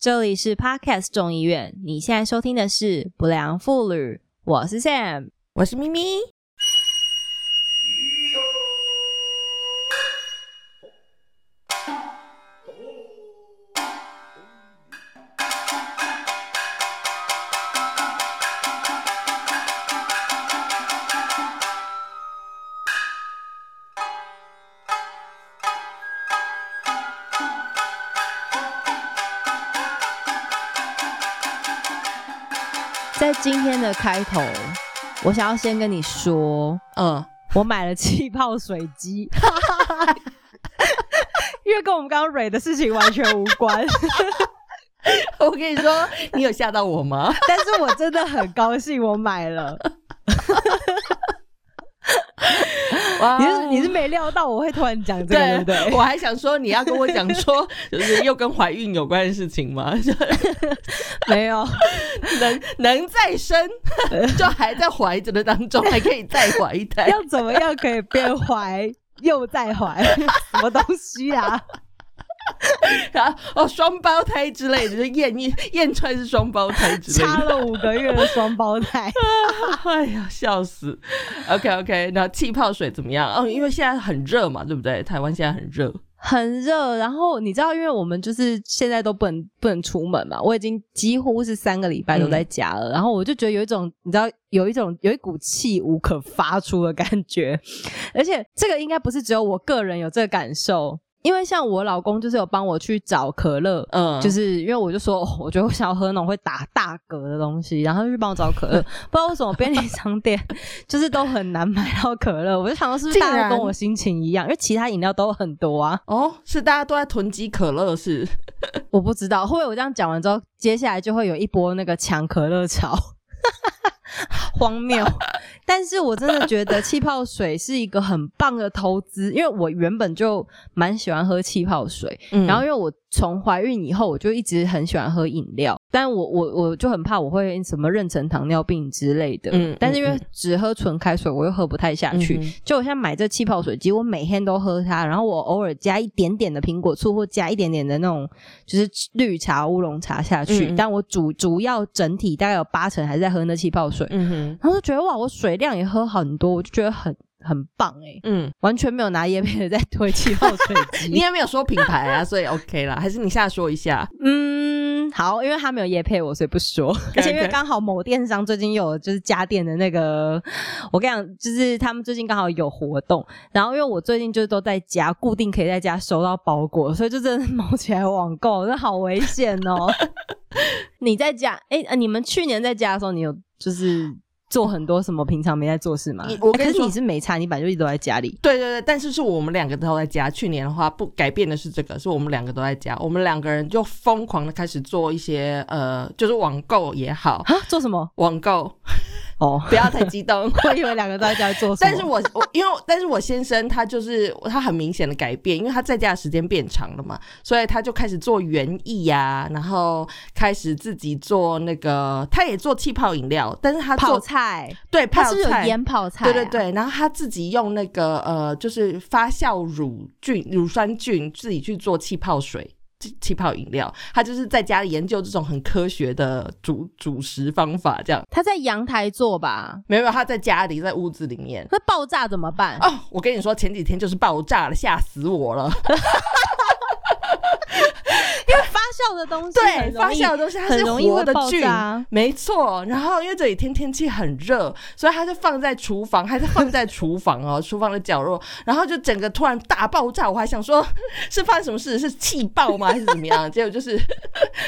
这里是 Podcast 众议院，你现在收听的是《不良妇女》，我是 Sam，我是咪咪。今天的开头，我想要先跟你说，嗯，我买了气泡水机，因为跟我们刚刚蕊的事情完全无关。我跟你说，你有吓到我吗？但是我真的很高兴，我买了。你是你是没料到我会突然讲这个，对不对？我还想说你要跟我讲说，就是又跟怀孕有关的事情吗？没有，能能再生，就还在怀着的当中，还可以再怀一胎。要怎么样可以变怀又再怀？什么东西啊？然后哦，双胞胎之类的，就验一验出来是双胞胎之类的，差了五个月的双胞胎，哎呀，笑死！OK OK，那气泡水怎么样？哦，因为现在很热嘛，对不对？台湾现在很热，很热。然后你知道，因为我们就是现在都不能不能出门嘛，我已经几乎是三个礼拜都在家了。然后我就觉得有一种，你知道，有一种有一股气无可发出的感觉，而且这个应该不是只有我个人有这个感受。因为像我老公就是有帮我去找可乐，嗯，就是因为我就说，我觉得我想要喝那种会打大嗝的东西，然后就去帮我找可乐。不知道为什么便利商店就是都很难买到可乐，我就想说是不是大家跟我心情一样？因为其他饮料都很多啊。哦，是大家都在囤积可乐是？我不知道，会不会我这样讲完之后，接下来就会有一波那个抢可乐潮？荒谬。但是我真的觉得气泡水是一个很棒的投资，因为我原本就蛮喜欢喝气泡水，然后因为我。从怀孕以后，我就一直很喜欢喝饮料，但我我我就很怕我会什么妊娠糖尿病之类的。嗯，但是因为只喝纯开水，我又喝不太下去。就我现在买这气泡水机，我每天都喝它，然后我偶尔加一点点的苹果醋，或加一点点的那种就是绿茶、乌龙茶下去。但我主主要整体大概有八成还是在喝那气泡水。嗯哼，然后就觉得哇，我水量也喝很多，我就觉得很。很棒哎，嗯，完全没有拿叶片的在推气泡水机，你也没有说品牌啊，所以 OK 啦。还是你现在说一下？嗯，好，因为他没有夜配我，所以不说。而且因为刚好某电商最近有就是家电的那个，我跟你讲，就是他们最近刚好有活动，然后因为我最近就是都在家，固定可以在家收到包裹，所以就真的某 起来网购，那好危险哦。你在家？哎，你们去年在家的时候，你有就是？做很多什么平常没在做事吗？我可是你是没差，你本来就一直都在家里。对对对，但是是我们两个都在家。去年的话不改变的是这个，是我们两个都在家，我们两个人就疯狂的开始做一些呃，就是网购也好啊，做什么网购。哦，不要太激动，我以为两个都在家做。但是我我因为但是我先生他就是他很明显的改变，因为他在家的时间变长了嘛，所以他就开始做园艺呀，然后开始自己做那个，他也做气泡饮料，但是他泡菜，对，泡菜。腌泡菜，对对对，然后他自己用那个呃，就是发酵乳菌、乳酸菌自己去做气泡水。气泡饮料，他就是在家里研究这种很科学的主主食方法，这样。他在阳台做吧？没有，他在家里，在屋子里面。那爆炸怎么办？哦，我跟你说，前几天就是爆炸了，吓死我了。因为发酵的东西，对发酵的东西它是活的菌，啊，没错。然后因为这几天天气很热，所以它就放在厨房，还是放在厨房哦，厨房的角落。然后就整个突然大爆炸，我还想说 是发生什么事，是气爆吗，还是怎么样？结果就是，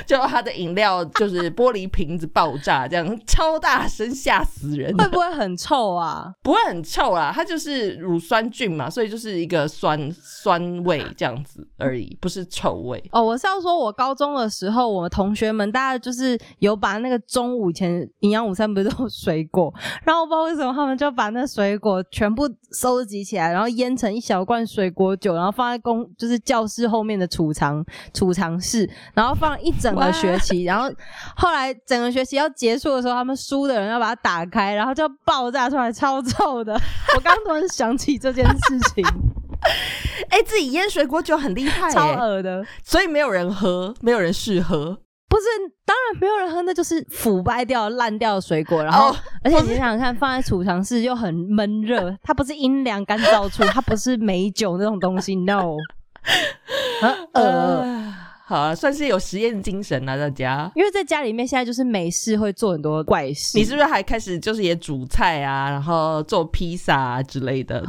就它的饮料就是玻璃瓶子爆炸，这样超大声，吓死人。会不会很臭啊？不会很臭啊，它就是乳酸菌嘛，所以就是一个酸酸味这样子而已，不是臭味。哦，我是要说。我高中的时候，我们同学们大家就是有把那个中午以前营养午餐不是都有水果，然后我不知道为什么他们就把那水果全部收集起来，然后腌成一小罐水果酒，然后放在公就是教室后面的储藏储藏室，然后放一整个学期，然后后来整个学期要结束的时候，他们输的人要把它打开，然后就爆炸出来，超臭的。我刚突然想起这件事情。哎，自己腌水果酒很厉害，超恶的，所以没有人喝，没有人试喝。不是，当然没有人喝，那就是腐败掉、烂掉的水果。然后，哦而且你想想看，放在储藏室又很闷热，它不是阴凉干燥处，它不是美酒那种东西，no。呃，好啊，算是有实验精神啊，大家。因为在家里面现在就是没事会做很多怪事。你是不是还开始就是也煮菜啊，然后做披萨啊之类的？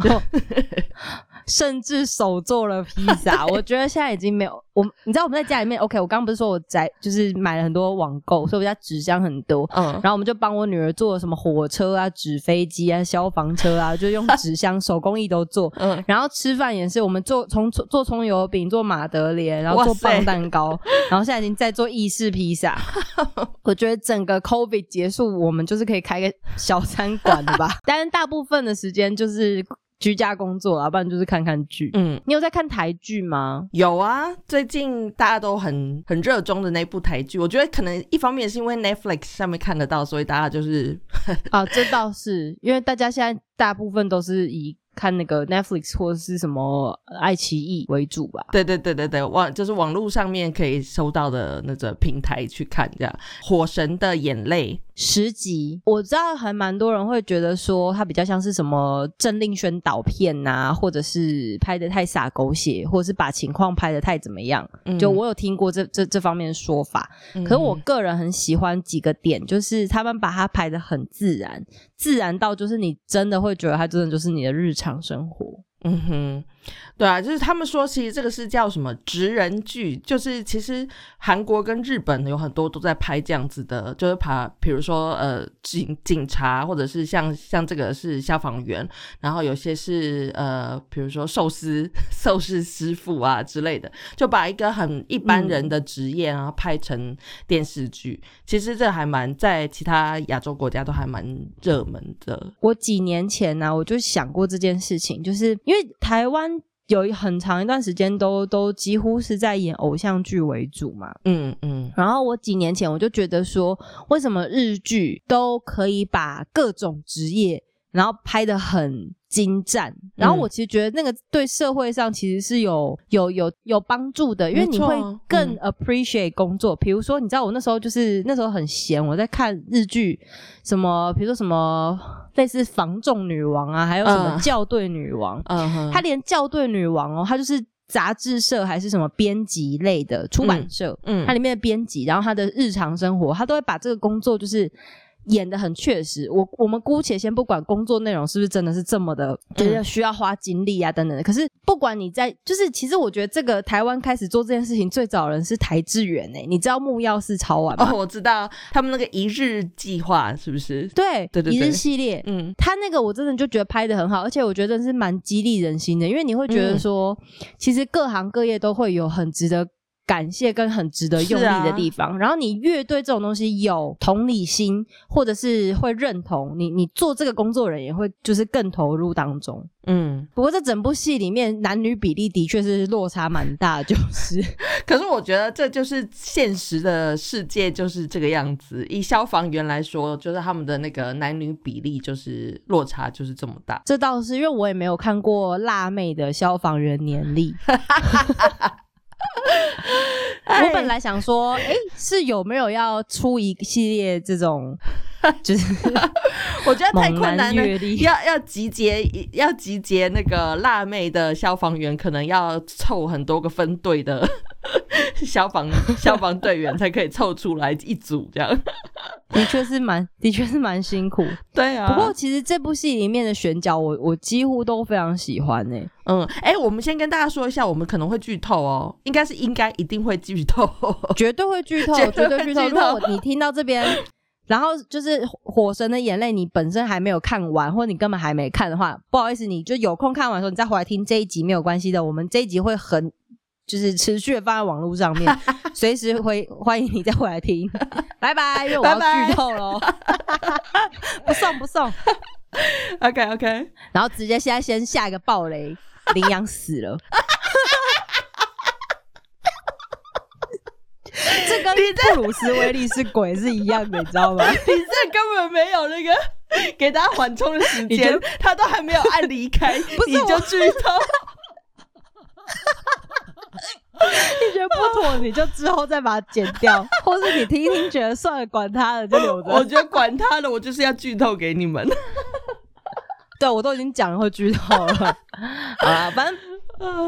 甚至手做了披萨，我觉得现在已经没有我。你知道我们在家里面，OK，我刚刚不是说我在就是买了很多网购，所以我家纸箱很多。嗯，然后我们就帮我女儿做什么火车啊、纸飞机啊、消防车啊，就用纸箱手工艺都做。嗯，然后吃饭也是，我们做从做葱油饼、做马德莲，然后做棒蛋糕，然后现在已经在做意式披萨。我觉得整个 COVID 结束，我们就是可以开个小餐馆的吧。但是大部分的时间就是居家工作啊，不然就是看看剧。嗯，你有在看台剧吗？有啊，最近大家都很很热衷的那部台剧，我觉得可能一方面是因为 Netflix 上面看得到，所以大家就是 啊，这倒是，因为大家现在大部分都是以看那个 Netflix 或者是什么呃爱奇艺为主吧。对对对对对，网就是网络上面可以收到的那个平台去看这样。火神的眼泪，十集，我知道还蛮多人会觉得说它比较像是什么政令宣导片呐、或者是拍的太洒狗血，或者是把情况拍的太怎么样。嗯就我有听过这这这方面的说法，嗯可是我个人很喜欢几个点，就是他们把它拍的很自然，自然到就是你真的会觉得它真的就是你的日常生活。嗯哼，对啊，就是他们说，其实这个是叫什么职人剧，就是其实韩国跟日本有很多都在拍这样子的，就是把比如说呃警警察，或者是像像这个是消防员，然后有些是呃比如说寿司 寿司师傅啊之类的，就把一个很一般人的职业然后拍成电视剧，其实这还蛮在其他亚洲国家都还蛮热门的。我几年前呢、我就想过这件事情，就是因为台湾有很长一段时间都都几乎是在演偶像剧为主嘛。嗯嗯然后我几年前我就觉得说，为什么日剧都可以把各种职业，然后拍的很精湛？然后我其实觉得那个对社会上其实是有有有有帮助的，因为你会更嗯 appreciate 工作。比如说，你知道我那时候就是那时候很闲，我在看日剧，什么比如说什么类似防重女王啊，还有什么嗯校对女王，嗯哼，她连校对女王哦，他就是杂志社还是什么编辑类的出版社，嗯它里面的编辑，然后他的日常生活，他都会把这个工作就是。演的很确实，我我们姑且先不管工作内容是不是真的是这么的，就是需要花精力啊等等的。可是不管你在，就是其实我觉得这个台湾开始做这件事情最早人是台志远诶、你知道木曜是超玩吗？哦，我知道他们那个一日计划是不是？对对对对一日系列，嗯他那个我真的就觉得拍的很好，而且我觉得是蛮激励人心的，因为你会觉得说，其实各行各业都会有很值得。感谢跟很值得用力的地方，然后你越对这种东西有同理心，或者是会认同你，你做这个工作人也会就是更投入当中。嗯，不过这整部戏里面男女比例的确是落差蛮大，就是 可是我觉得这就是现实的世界就是这个样子。以消防员来说，就是他们的那个男女比例就是落差就是这么大。这倒是因为我也没有看过辣妹的消防员年历。我本来想说，诶，是有没有要出一系列这种，就是 我觉得太困难了？要要集结要集结那个辣妹的消防员，可能要凑很多个分队的 消防消防队员才可以凑出来一组这样。的确是蛮，的确是蛮辛苦。对啊，不过其实这部戏里面的选角我，我几乎都非常喜欢呢、嗯，哎、我们先跟大家说一下，我们可能会剧透哦，应该是应该一定会剧透。绝对会剧透，绝对剧透如果你听到这边，然后就是《火神的眼泪》，你本身还没有看完，或者你根本还没看的话，不好意思，你就有空看完的时候，你再回来听这一集没有关系的。我们这一集会很就是持续的放在网络上面，随时会欢迎你再回来听。拜拜，因为我要剧透喽，不送不送。OK OK，然后直接现在先下一个暴雷，羚羊死了。这跟你这布鲁斯威利是鬼是一样的，你知道吗？你这根本没有那个给大家缓冲的时间，他都还没有按离开，是你就剧透。你觉得不妥，你就之后再把它剪掉，或是你听一听觉得算了，管他了，就留着。我觉得管他的，我就是要剧透给你们。对，我都已经讲了会剧透了啊，反正。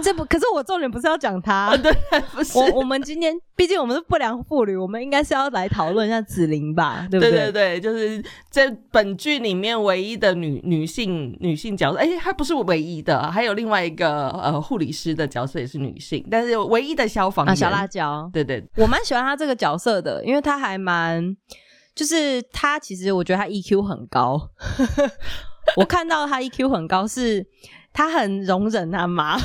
这不，可是我重点不是要讲他，对，不是。我我们今天毕竟我们是不良妇女，我们应该是要来讨论一下紫菱吧，对不对？对对对，就是这本剧里面唯一的女女性女性角色，哎，她不是唯一的，还有另外一个呃护理师的角色也是女性，但是唯一的消防员小辣椒，对对，我蛮喜欢她这个角色的，因为她还蛮，就是她其实我觉得她 EQ 很高，我看到她 EQ 很高是。他很容忍他妈，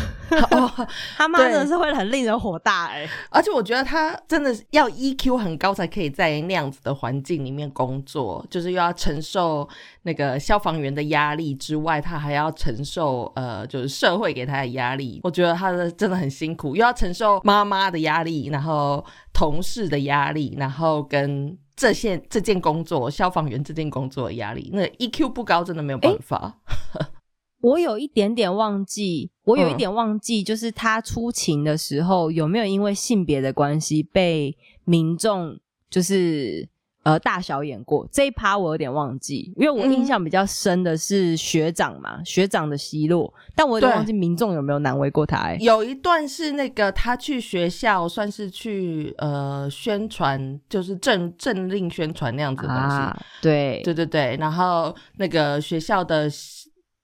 他妈真的是会很令人火大哎！而且我觉得他真的要 EQ 很高才可以在那样子的环境里面工作，就是又要承受那个消防员的压力之外，他还要承受呃，就是社会给他的压力。我觉得他的真的很辛苦，又要承受妈妈的压力，然后同事的压力，然后跟这些这件工作消防员这件工作的压力，那 EQ 不高真的没有办法。我有一点点忘记，我有一点忘记，就是他出勤的时候有没有因为性别的关系被民众就是呃大小眼过这一趴，我有点忘记，因为我印象比较深的是学长嘛，学长的奚落，但我有点忘记民众有没有难为过他。有一段是那个他去学校，算是去呃宣传，就是政政令宣传那样子的东西。对对对对，然后那个学校的。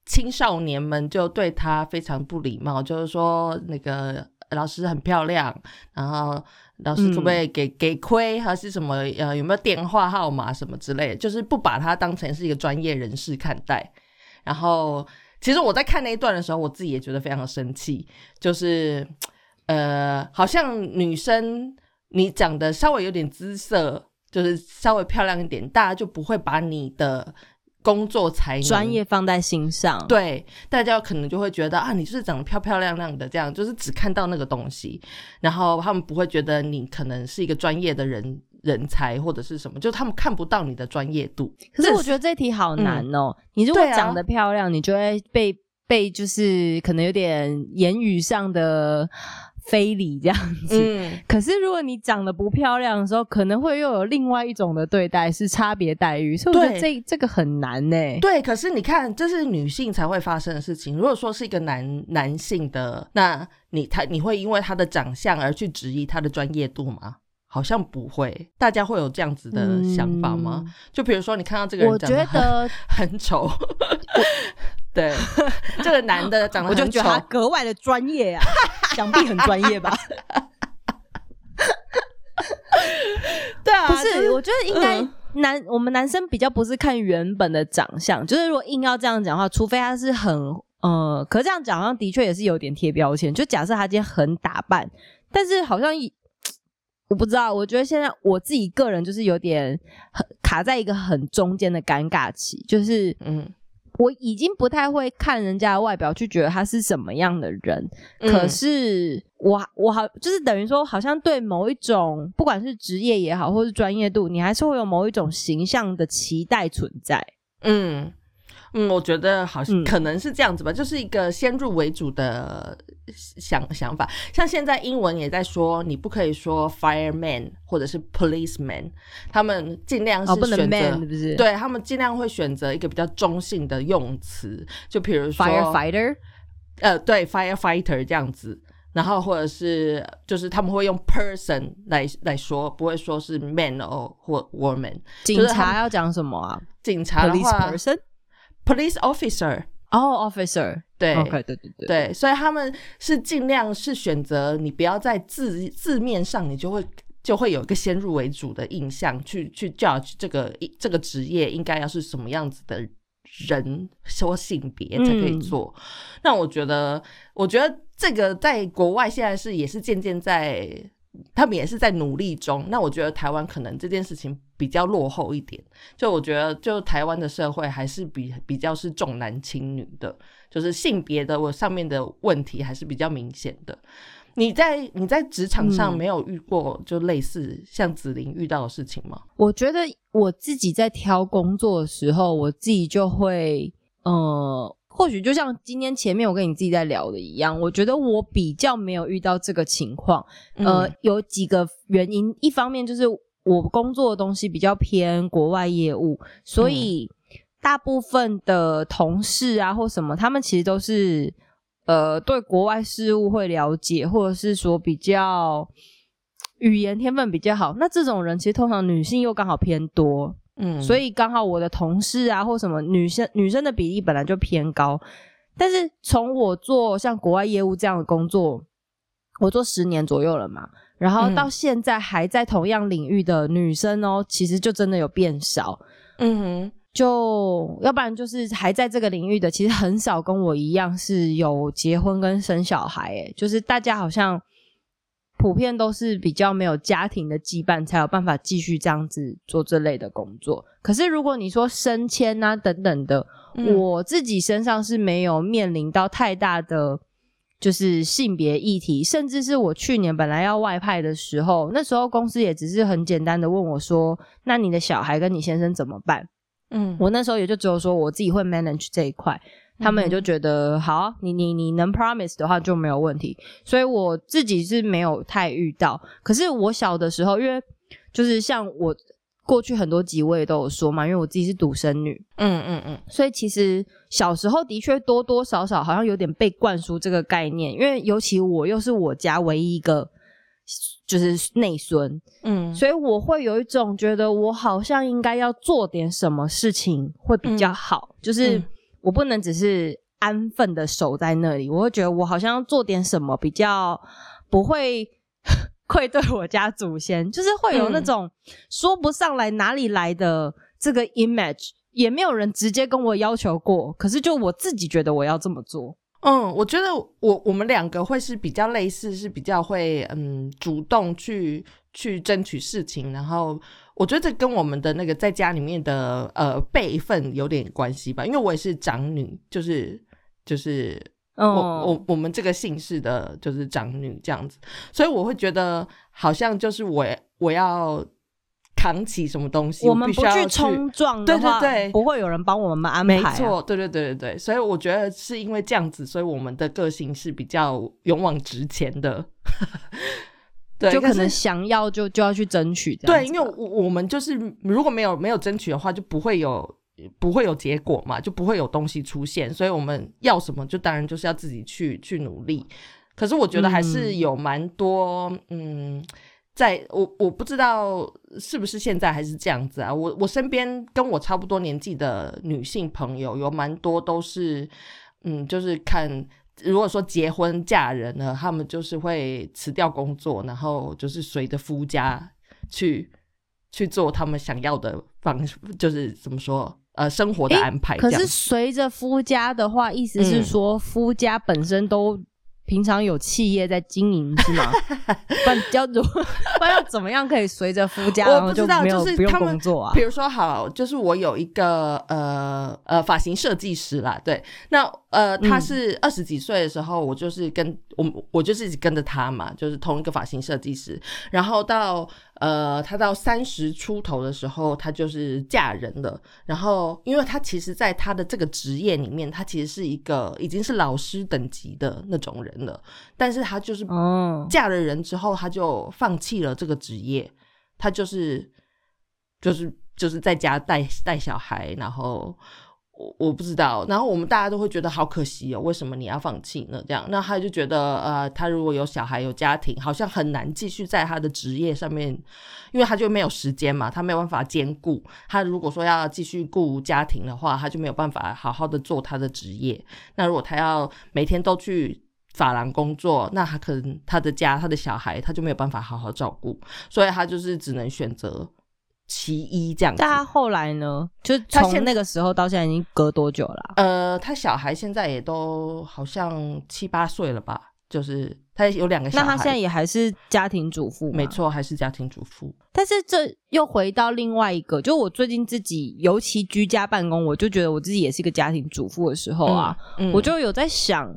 青少年们就对他非常不礼貌，就是说那个老师很漂亮，然后老师可不可以给给亏，还是什么呃有没有电话号码什么之类的，就是不把他当成是一个专业人士看待。然后其实我在看那一段的时候，我自己也觉得非常的生气，就是呃好像女生你长得稍微有点姿色，就是稍微漂亮一点，大家就不会把你的。工作才专业放在心上，对大家可能就会觉得啊，你就是长得漂漂亮亮的，这样就是只看到那个东西，然后他们不会觉得你可能是一个专业的人人才或者是什么，就他们看不到你的专业度。可是我觉得这题好难哦，你如果长得漂亮，你就会被被就是可能有点言语上的。非礼这样子，可是如果你长得不漂亮的时候，可能会又有另外一种的对待，是差别待遇，所以我觉得这这个很难呢。对，可是你看，这是女性才会发生的事情。如果说是一个男男性的，那你他你会因为他的长相而去质疑他的专业度吗？好像不会。大家会有这样子的想法吗？就比如说，你看到这个人，我觉得 很丑。对，这个男的长得，我就觉得他格外的专业啊，想必很专业吧？对啊，不是，我觉得应该男我们男生比较不是看原本的长相，就是如果硬要这样讲的话，除非他是很呃，可这样讲好像的确也是有点贴标签。就假设他今天很打扮，但是好像我不知道，我觉得现在我自己个人就是有点很卡在一个很中间的尴尬期，就是嗯。我已经不太会看人家的外表去觉得他是什么样的人，可是我我好就是等于说，好像对某一种不管是职业也好，或是专业度，你还是会有某一种形象的期待存在。嗯。嗯，我觉得好像可能是这样子吧，就是一个先入为主的想想法。像现在英文也在说，你不可以说 fireman 或者是 policeman，他们尽量是选择，对他们尽量会选择一个比较中性的用词，就比如说 firefighter，呃，对 firefighter 这样子，然后或者是就是他们会用 person 来来说，不会说是 man 哦或 woman。警察要讲什么啊？警察的话。Police officer，哦，officer，对，OK，对对对，对，所以他们是尽量是选择你不要在字字面上，你就会就会有一个先入为主的印象去去 judge 这个这个职业应该要是什么样子的人说性别才可以做。那我觉得，我觉得这个在国外现在是也是渐渐在。他们也是在努力中。那我觉得台湾可能这件事情比较落后一点。就我觉得，就台湾的社会还是比比较是重男轻女的，就是性别的我上面的问题还是比较明显的。你在你在职场上没有遇过就类似像子琳遇到的事情吗？我觉得我自己在挑工作的时候，我自己就会呃。或许就像今天前面我跟你自己在聊的一样，我觉得我比较没有遇到这个情况。呃，有几个原因，一方面就是我工作的东西比较偏国外业务，所以大部分的同事啊或什么，他们其实都是呃对国外事务会了解，或者是说比较语言天分比较好。那这种人其实通常女性又刚好偏多。嗯，所以刚好我的同事啊，或什么女生女生的比例本来就偏高，但是从我做像国外业务这样的工作，我做十年左右了嘛，然后到现在还在同样领域的女生哦，其实就真的有变少，嗯哼，就要不然就是还在这个领域的，其实很少跟我一样是有结婚跟生小孩，诶，就是大家好像。普遍都是比较没有家庭的羁绊，才有办法继续这样子做这类的工作。可是如果你说升迁啊等等的，我自己身上是没有面临到太大的就是性别议题，甚至是我去年本来要外派的时候，那时候公司也只是很简单的问我说：“那你的小孩跟你先生怎么办？”嗯，我那时候也就只有说我自己会 manage 这一块。他们也就觉得好，你你你能 promise 的话就没有问题，所以我自己是没有太遇到。可是我小的时候，因为就是像我过去很多集我也都有说嘛，因为我自己是独生女，嗯嗯嗯，所以其实小时候的确多多少少好像有点被灌输这个概念，因为尤其我又是我家唯一一个就是内孙，嗯，所以我会有一种觉得我好像应该要做点什么事情会比较好，就是。我不能只是安分的守在那里，我会觉得我好像要做点什么，比较不会 愧对我家祖先，就是会有那种说不上来哪里来的这个 image，也没有人直接跟我要求过，可是就我自己觉得我要这么做。嗯，我觉得我我们两个会是比较类似，是比较会嗯主动去去争取事情，然后。我觉得这跟我们的那个在家里面的呃辈分有点关系吧，因为我也是长女，就是就是我我我们这个姓氏的就是长女这样子，所以我会觉得好像就是我我要扛起什么东西，我们不去冲撞的话，对对对，不会有人帮我们安排。没错，对对对对对，所以我觉得是因为这样子，所以我们的个性是比较勇往直前的。对，就可能想要就就要去争取。对，因为我我们就是如果没有没有争取的话，就不会有不会有结果嘛，就不会有东西出现。所以我们要什么，就当然就是要自己去去努力。可是我觉得还是有蛮多，嗯，在我我不知道是不是现在还是这样子啊。我我身边跟我差不多年纪的女性朋友有蛮多都是，嗯，就是看。如果说结婚嫁人了，他们就是会辞掉工作，然后就是随着夫家去去做他们想要的方，就是怎么说呃生活的安排。可是随着夫家的话，意思是说夫家本身都。平常有企业在经营是吗？不然要怎 不然要怎么样可以随着夫家然后就没有不用工作啊？比如说好，就是我有一个呃呃发型设计师啦，对，那呃他是二十几岁的时候，我就是跟我我就是一直跟着他嘛，就是同一个发型设计师，然后到。呃，她到三十出头的时候，她就是嫁人了。然后，因为她其实，在她的这个职业里面，她其实是一个已经是老师等级的那种人了。但是她就是嫁了人之后，她就放弃了这个职业，她就是就是就是在家带带小孩，然后。我我不知道，然后我们大家都会觉得好可惜哦，为什么你要放弃呢？这样，那他就觉得，呃，他如果有小孩有家庭，好像很难继续在他的职业上面，因为他就没有时间嘛，他没有办法兼顾。他如果说要继续顾家庭的话，他就没有办法好好的做他的职业。那如果他要每天都去法兰工作，那他可能他的家他的小孩他就没有办法好好照顾，所以他就是只能选择。其一这样，但他后来呢？就从那个时候到现在已经隔多久了？呃，他小孩现在也都好像七八岁了吧？就是他有两个小孩，那他现在也还是家庭主妇？没错，还是家庭主妇。但是这又回到另外一个，就我最近自己尤其居家办公，我就觉得我自己也是一个家庭主妇的时候啊，我就有在想，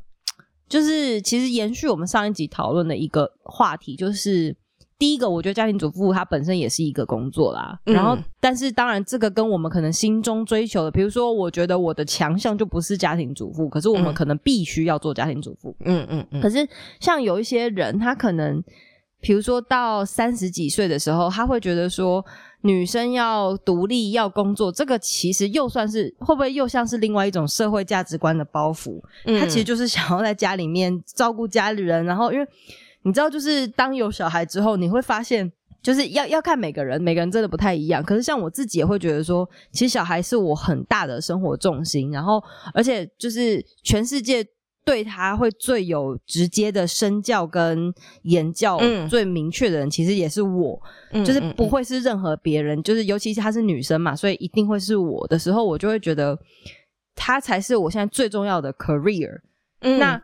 就是其实延续我们上一集讨论的一个话题，就是。第一个，我觉得家庭主妇她本身也是一个工作啦。嗯然后，但是当然，这个跟我们可能心中追求的，比如说，我觉得我的强项就不是家庭主妇，可是我们嗯可能必须要做家庭主妇。嗯嗯嗯，可是像有一些人，他可能，比如说到三十几岁的时候，他会觉得说，女生要独立要工作，这个其实又算是会不会又像是另外一种社会价值观的包袱？他其实就是想要在家里面照顾家里人，然后因为你知道，就是当有小孩之后，你会发现。就是要要看每个人，每个人真的不太一样。可是像我自己也会觉得说，其实小孩是我很大的生活重心，然后而且就是全世界对他会最有直接的身教跟言教嗯最明确的人，其实也是我。嗯就是不会是任何别人，就是尤其是她是女生嘛，所以一定会是我的时候，我就会觉得她才是我现在最重要的 career。嗯那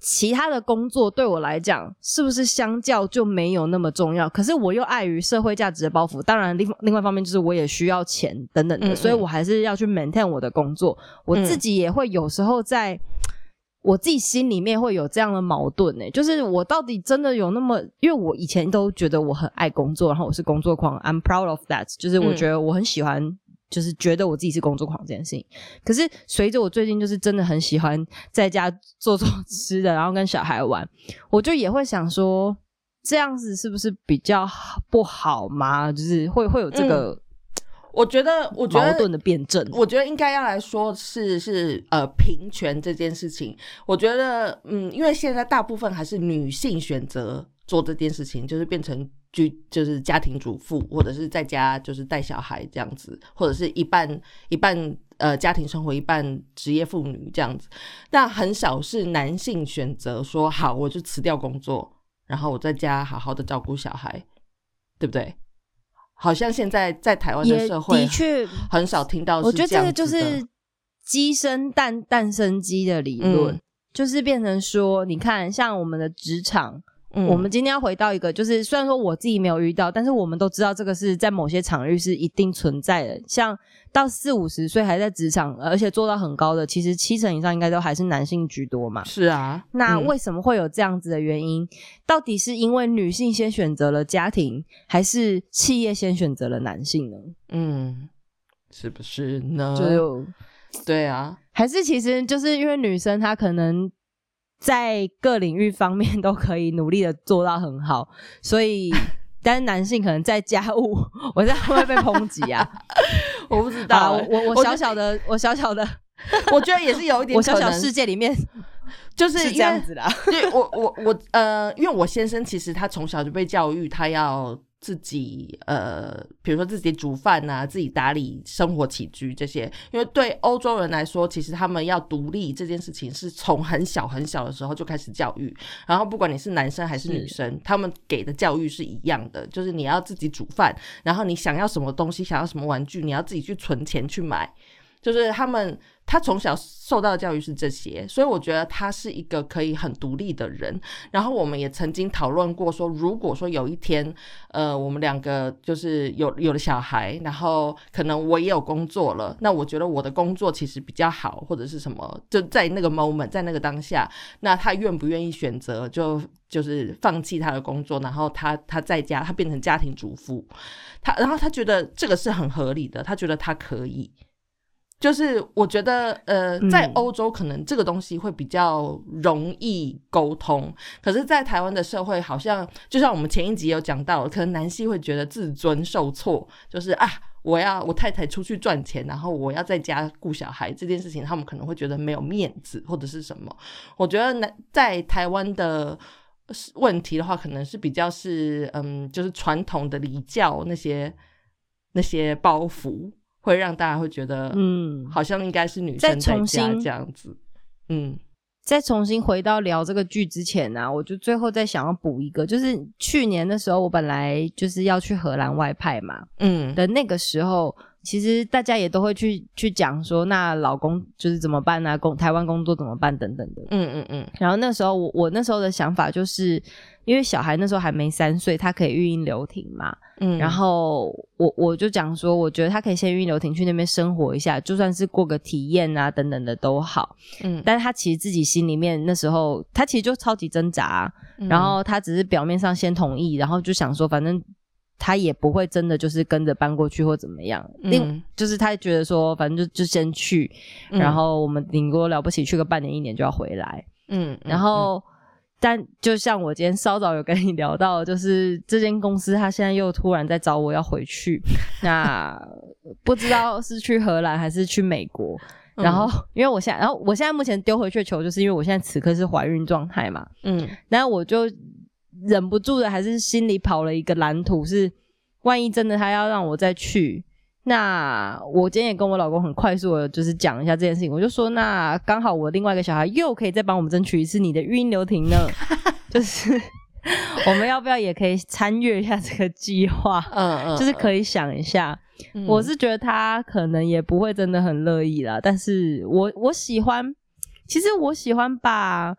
其他的工作对我来讲，是不是相较就没有那么重要？可是我又碍于社会价值的包袱，当然另另外一方面就是我也需要钱等等的，嗯嗯所以我还是要去 maintain 我的工作。我自己也会有时候在。我自己心里面会有这样的矛盾呢、就是我到底真的有那么？因为我以前都觉得我很爱工作，然后我是工作狂，I'm proud of that。就是我嗯觉得我很喜欢，就是觉得我自己是工作狂这件事情。可是随着我最近就是真的很喜欢在家做做 吃的，然后跟小孩玩，我就也会想说，这样子是不是比较不好吗？就是会会有这个我觉得，我觉得矛盾的辩证。我觉得应该要来说是是呃平权这件事情。我觉得嗯，因为现在大部分还是女性选择做这件事情，就是变成居就是家庭主妇，或者是在家就是带小孩这样子，或者是一半一半呃家庭生活，一半职业妇女这样子。但很少是男性选择说好，我就辞掉工作，然后我在家好好的照顾小孩，对不对？好像现在在台湾的社会的确，很少听到是我觉得这个就是鸡生蛋，蛋生鸡的理论，嗯就是变成说，你看，像我们的职场，嗯我们今天要回到一个，就是虽然说我自己没有遇到，但是我们都知道这个是在某些场域是一定存在的。像到四五十岁还在职场，而且做到很高的，其实七成以上应该都还是男性居多嘛。是啊，嗯那为什么会有这样子的原因？到底是因为女性先选择了家庭，还是企业先选择了男性呢？嗯，是不是呢？就对啊，还是其实就是因为女生她可能在各领域方面都可以努力的做到很好，所以但是男性可能在家务，我这样会不会被抨击啊？我不知啊，道欸，我我小小的我小小的我觉得也是有一点我小小世界里面就是是这样子的啊。对我我我呃，因为我先生其实他从小就被教育，他要自己呃，比如说自己煮饭呐、自己打理生活起居这些。因为对欧洲人来说，其实他们要独立这件事情是从很小很小的时候就开始教育。然后不管你是男生还是女生，他们给的教育是一样的，就是你要自己煮饭，然后你想要什么东西，想要什么玩具，你要自己去存钱去买。就是他们，他从小受到的教育是这些，所以我觉得他是一个可以很独立的人。然后我们也曾经讨论过说，如果说有一天，呃，我们两个就是有有了小孩，然后可能我也有工作了，那我觉得我的工作其实比较好，或者是什么，就在那个 moment，在那个当下，那他愿不愿意选择就就是放弃他的工作，然后他他在家，他变成家庭主妇，他然后他觉得这个是很合理的，他觉得他可以。就是我觉得，呃，在嗯欧洲可能这个东西会比较容易沟通，可是，在台湾的社会，好像就像我们前一集有讲到，可能男性会觉得自尊受挫，就是啊，我要我太太出去赚钱，然后我要在家顾小孩这件事情，他们可能会觉得没有面子或者是什么。我觉得男在台湾的问题的话，可能是比较是嗯，就是传统的礼教那些那些包袱。会让大家会觉得，嗯，好像应该是女再生在重家新这样子，嗯。再重新回到聊这个剧之前呢、啊，我就最后再想要补一个，就是去年的时候，我本来就是要去荷兰外派嘛嗯。的那个时候，其实大家也都会去去讲说，那老公就是怎么办呢、工台湾工作怎么办等等的。嗯嗯嗯然后那时候我我那时候的想法就是，因为小孩那时候还没三岁，他可以育婴留停嘛。嗯，然后我我就讲说，我觉得他可以先育婴留停去那边生活一下，就算是过个体验啊等等的都好。嗯，但是他其实自己心里面那时候他其实就超级挣扎然后他只是表面上先同意，然后就想说，反正他也不会真的就是跟着搬过去或怎么样。另、嗯就是他觉得说，反正就就先去，嗯。然后我们顶多了不起去个半年一年就要回来。嗯，然后，但就像我今天稍早有跟你聊到，就是这间公司他现在又突然在找我要回去，那不知道是去荷兰还是去美国。嗯。然后，因为我现在，然后我现在目前丢回去的球，就是因为我现在此刻是怀孕状态嘛，嗯。然后我就忍不住的，还是心里跑了一个蓝图，是万一真的他要让我再去，那我今天也跟我老公很快速的，就是讲一下这件事情。我就说，那刚好我另外一个小孩又可以再帮我们争取一次你的育婴留停呢，就是我们要不要也可以参与一下这个计划？嗯嗯，就是可以想一下，嗯我是觉得他可能也不会真的很乐意啦，但是我我喜欢，其实我喜欢把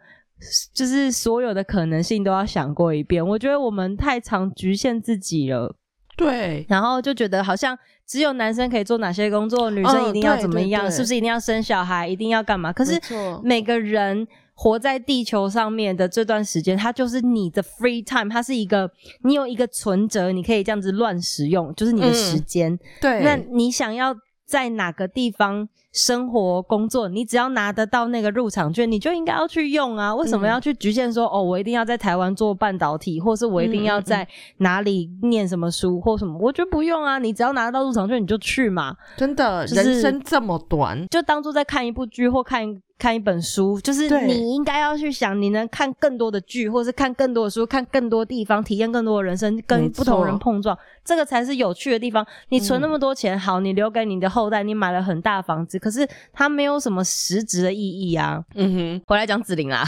就是所有的可能性都要想过一遍。我觉得我们太常局限自己了，对，然后就觉得好像只有男生可以做哪些工作，女生嗯一定要怎么样，是不是一定要生小孩，一定要干嘛？可是每个人活在地球上面的这段时间，它就是你的 free time，它是一个你有一个存折，你可以这样子乱使用，就是你的时间。对，那你想要在哪个地方生活工作，你只要拿得到那个入场券，你就应该要去用啊！为什么嗯要去局限说、哦，我一定要在台湾做半导体，或是我一定要嗯在哪里念什么书或什么？我觉得不用啊，你只要拿得到入场券，你就去嘛。真的就是人生这么短，就当做在看一部剧或看一看一本书，就是你应该要去想，你能看更多的剧，或是看更多的书，看更多地方，体验更多的人生，跟不同人碰撞，这个才是有趣的地方。你存那么多钱，好，你留给你的后代，你买了很大的房子，可是它没有什么实质的意义啊。嗯哼回来讲子玲啦，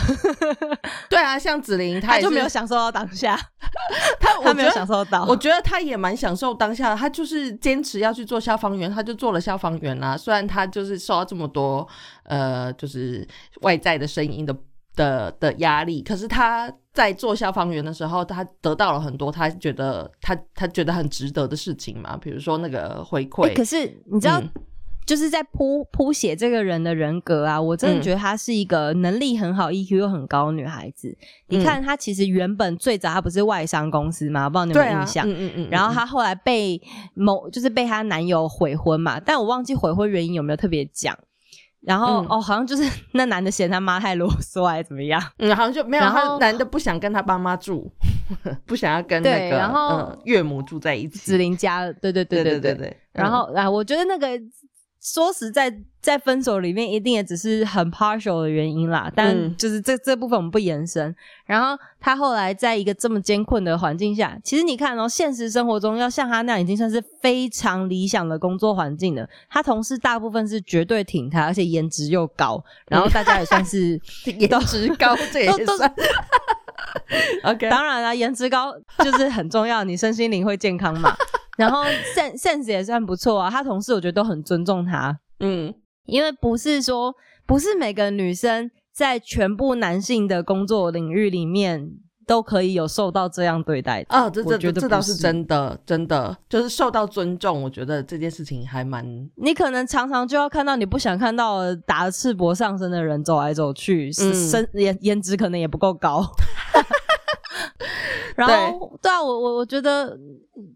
对啊，像子玲，她就没有享受到当下，她，我他没有享受到。我觉得她也蛮享受当下的，他就是坚持要去做消防员，她就做了消防员啦、虽然她就是受到这么多呃，就是外在的声音的的的压力，可是他在做消防员的时候，他得到了很多他觉得他他觉得很值得的事情嘛，比如说那个回馈。欸可是你知道，嗯就是在铺铺写这个人的人格啊，我真的嗯觉得她是一个能力很好、EQ 又很高的女孩子。你看，她其实原本最早她不是外商公司嘛，不知道你有对啊没有印，象？嗯嗯嗯，然后她后来被某就是被她男友悔婚嘛，但我忘记悔婚原因有没有特别讲。然后、嗯哦，好像就是 那男的嫌他妈太啰嗦，还是怎么样？嗯，好像就没有，然后他男的不想跟他爸妈住，不想要跟那个岳母住在一子起。玲家，对对对对对对对，然后啊，我觉得那个说实在，在分手里面一定也只是很 partial 的原因啦，但嗯就是这这部分我们不延伸。然后他后来在一个这么艰困的环境下，其实你看哦，现实生活中要像他那样，已经算是非常理想的工作环境了。他同事大部分是绝对挺他，而且颜值又高，然后大家也算是。嗯颜值高，这也都都算。OK，当然啦，颜值高就是很重要，你身心灵会健康嘛。然后 sense sense 也算不错啊，他同事我觉得都很尊重他，嗯，因为不是说不是每个女生在全部男性的工作领域里面都可以有受到这样对待的。哦，这我这这倒是真的，真的就是受到尊重，我觉得这件事情还蛮你可能常常就要看到你不想看到打着赤膊上身的人走来走去，嗯身颜颜值可能也不够高。然后，对啊，我我我觉得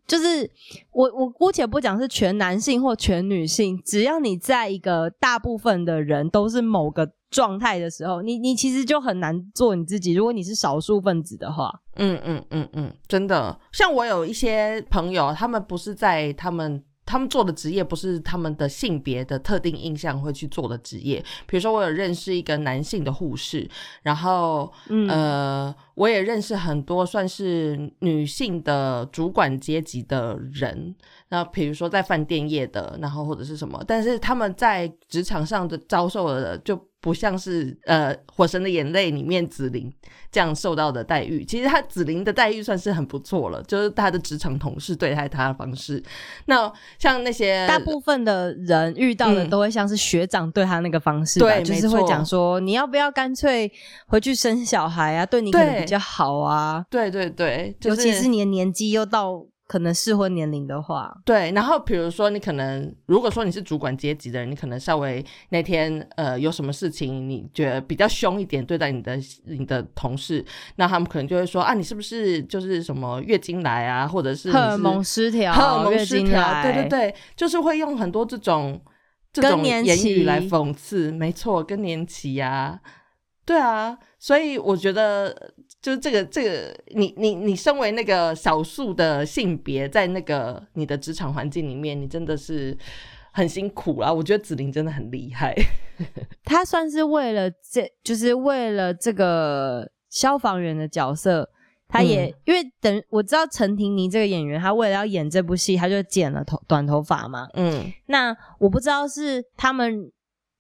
就是我我姑且不讲是全男性或全女性，只要你在一个大部分的人都是某个状态的时候，你你其实就很难做你自己。如果你是少数分子的话，嗯嗯嗯嗯，真的，像我有一些朋友，他们不是在他们。他们做的职业不是他们的性别的特定印象会去做的职业，比如说我有认识一个男性的护士，然后嗯。呃，我也认识很多算是女性的主管阶级的人，那比如说在饭店业的，然后或者是什么，但是他们在职场上的遭受的就不像是呃《火神的眼泪》里面紫菱这样受到的待遇。其实他紫菱的待遇算是很不错了，就是他的职场同事对待他的方式。那像那些大部分的人遇到的嗯都会像是学长对他那个方式吧，对就是会讲说你要不要干脆回去生小孩啊，对你可能比较好啊，对对对，就尤其是你的年纪又到可能适婚年龄的话，对，然后比如说你可能，如果说你是主管阶级的人，你可能稍微那天呃有什么事情，你觉得比较凶一点对待你的你的同事，那他们可能就会说啊，你是不是就是什么月经来啊，或者是荷尔蒙失调，荷尔蒙失调，对对对，就是会用很多这种这更种言语来讽刺，没错，更年期呀、对啊，所以我觉得就是这个这个，你你你身为那个少数的性别，在那个你的职场环境里面，你真的是很辛苦啦。我觉得子琳真的很厉害，他算是为了这，就是为了这个消防员的角色，他也、嗯因为等我知道陈婷妮这个演员，她为了要演这部戏，她就剪了头短头发嘛。嗯那我不知道是他们，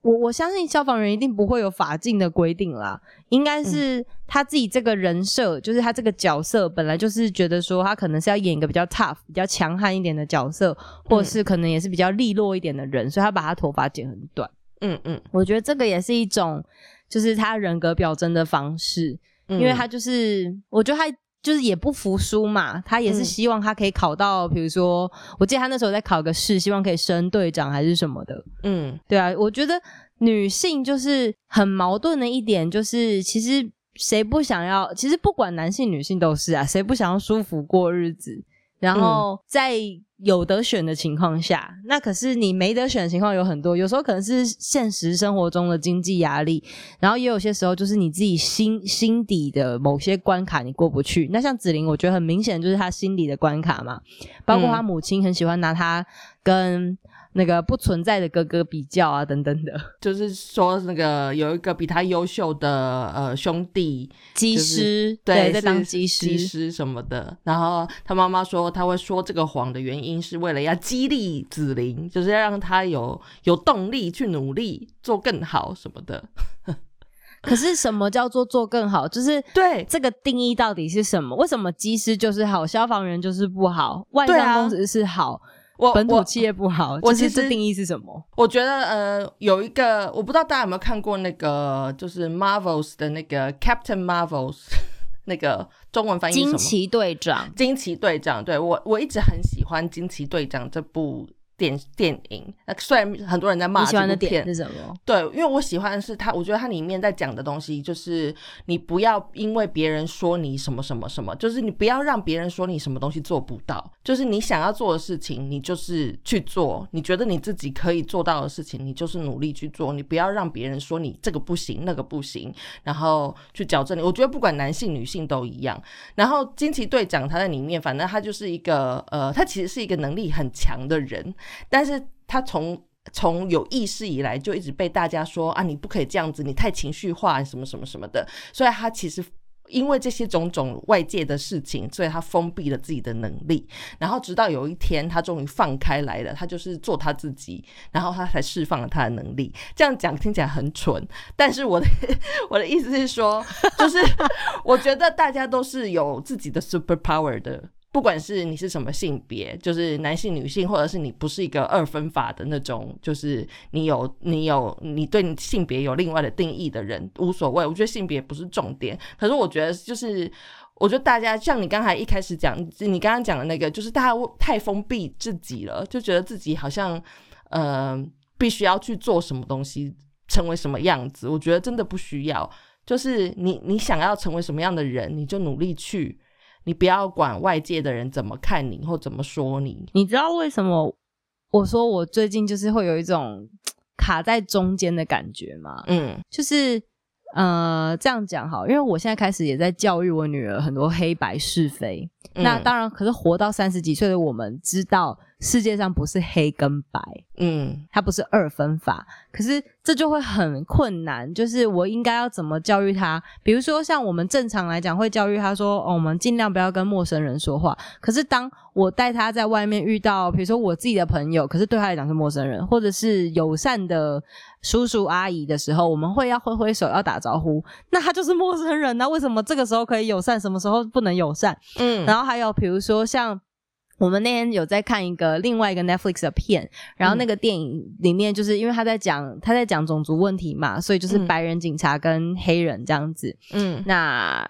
我我相信消防员一定不会有法禁的规定啦，应该是他自己这个人设，就是他这个角色本来就是觉得说他可能是要演一个比较 tough、比较强悍一点的角色，或是可能也是比较利落一点的人，所以他把他头发剪很短。嗯嗯，我觉得这个也是一种，就是他人格表征的方式，因因为他就是，我觉得他就是也不服输嘛，他也是嗯希望他可以考到，比如说，我记得他那时候在考个试，希望可以升队长还是什么的，嗯对啊，我觉得女性就是很矛盾的一点，就是其实谁不想要，其实不管男性女性都是啊，谁不想要舒服过日子？然后在有得选的情况下，那可是你没得选的情况有很多，有时候可能是现实生活中的经济压力，然后也有些时候就是你自己心心底的某些关卡你过不去。那像子玲，我觉得很明显就是她心底的关卡嘛，包括她母亲很喜欢拿她跟那个不存在的哥哥比较啊，等等的。就是说那个有一个比他优秀的呃兄弟，机就是师对，在当机师，什么的。然后他妈妈说他会说这个谎的原因是为了要激励子琳，就是要让他有有动力去努力做更好什么的。可是什么叫做做更好？就是对这个定义到底是什么？为什么机师就是好，消防员就是不好，外对啊商公司是好，我我本土企业不好？我就是其实这定义是什么？我觉得呃有一个我不知道大家有没有看过那个就是 Marvels 的那个 Captain Marvels 那个中文翻译？惊奇队长，惊奇队长，对我我一直很喜欢惊奇队长这部电电影。那虽然很多人在骂你喜欢的点是什么？对，因为我喜欢的是它，我觉得它里面在讲的东西就是你不要因为别人说你什么什么什么，就是你不要让别人说你什么东西做不到，就是你想要做的事情，你就是去做，你觉得你自己可以做到的事情，你就是努力去做，你不要让别人说你这个不行那个不行，然后去矫正你。我觉得不管男性女性都一样。然后惊奇队长他在里面，反正他就是一个呃，他其实是一个能力很强的人，但是他从从有意识以来就一直被大家说啊，你不可以这样子，你太情绪化，什么什么什么的。所以他其实因为这些种种外界的事情，所以他封闭了自己的能力。然后直到有一天，他终于放开来了，他就是做他自己，然后他才释放了他的能力。这样讲听起来很蠢，但是我的 我的意思是说，就是我觉得大家都是有自己的 super power 的。不管是你是什么性别，就是男性、女性，或者是你不是一个二分法的那种，就是你有你有你对你性别有另外的定义的人，无所谓。我觉得性别不是重点，可是我觉得就是，我觉得大家像你刚才一开始讲，你刚刚讲的那个，就是大家太封闭自己了，就觉得自己好像呃必须要去做什么东西，成为什么样子。我觉得真的不需要，就是你你想要成为什么样的人，你就努力去。你不要管外界的人怎么看你或怎么说你。你知道为什么我说我最近就是会有一种卡在中间的感觉吗？嗯就是呃，这样讲好，因为我现在开始也在教育我女儿很多黑白是非。那嗯当然，可是活到三十几岁的我们知道世界上不是黑跟白，嗯它不是二分法，可是这就会很困难。就是我应该要怎么教育她？比如说，像我们正常来讲会教育她说，哦，我们尽量不要跟陌生人说话。可是当我带她在外面遇到，比如说我自己的朋友，可是对她来讲是陌生人，或者是友善的叔叔阿姨的时候，我们会要挥挥手要打招呼，那他就是陌生人那、为什么这个时候可以友善，什么时候不能友善？嗯然后还有比如说像我们那天有在看一个另外一个 Netflix 的片，然后那个电影里面就是因为他在讲他在讲种族问题嘛，所以就是嗯白人警察跟黑人这样子，嗯那